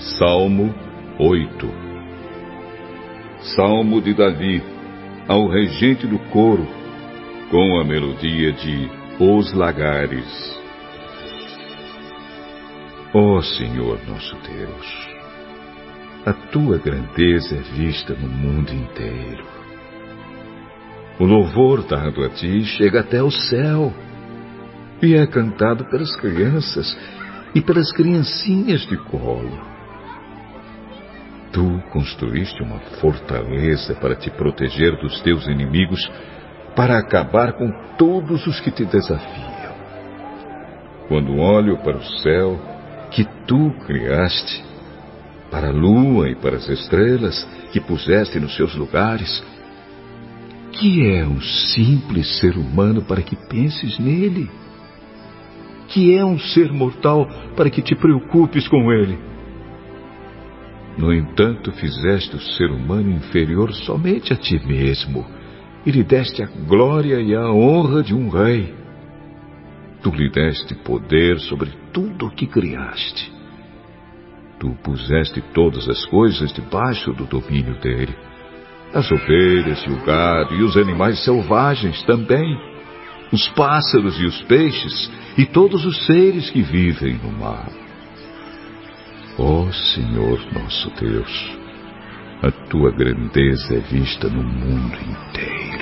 Salmo 8 Salmo de Davi ao regente do coro, com a melodia de Os Lagares. Ó oh Senhor nosso Deus, a tua grandeza é vista no mundo inteiro. O louvor dado a ti chega até o céu e é cantado pelas crianças e pelas criancinhas de colo. Tu construíste uma fortaleza para te proteger dos teus inimigos, para acabar com todos os que te desafiam. Quando olho para o céu que tu criaste, para a lua e para as estrelas que puseste nos seus lugares, que é um simples ser humano para que penses nele? Que é um ser mortal para que te preocupes com ele? No entanto, fizeste o ser humano inferior somente a ti mesmo e lhe deste a glória e a honra de um rei. Tu lhe deste poder sobre tudo o que criaste. Tu puseste todas as coisas debaixo do domínio dele. As ovelhas e o gado e os animais selvagens também, os pássaros e os peixes e todos os seres que vivem no mar. Ó oh, Senhor nosso Deus, a tua grandeza é vista no mundo inteiro.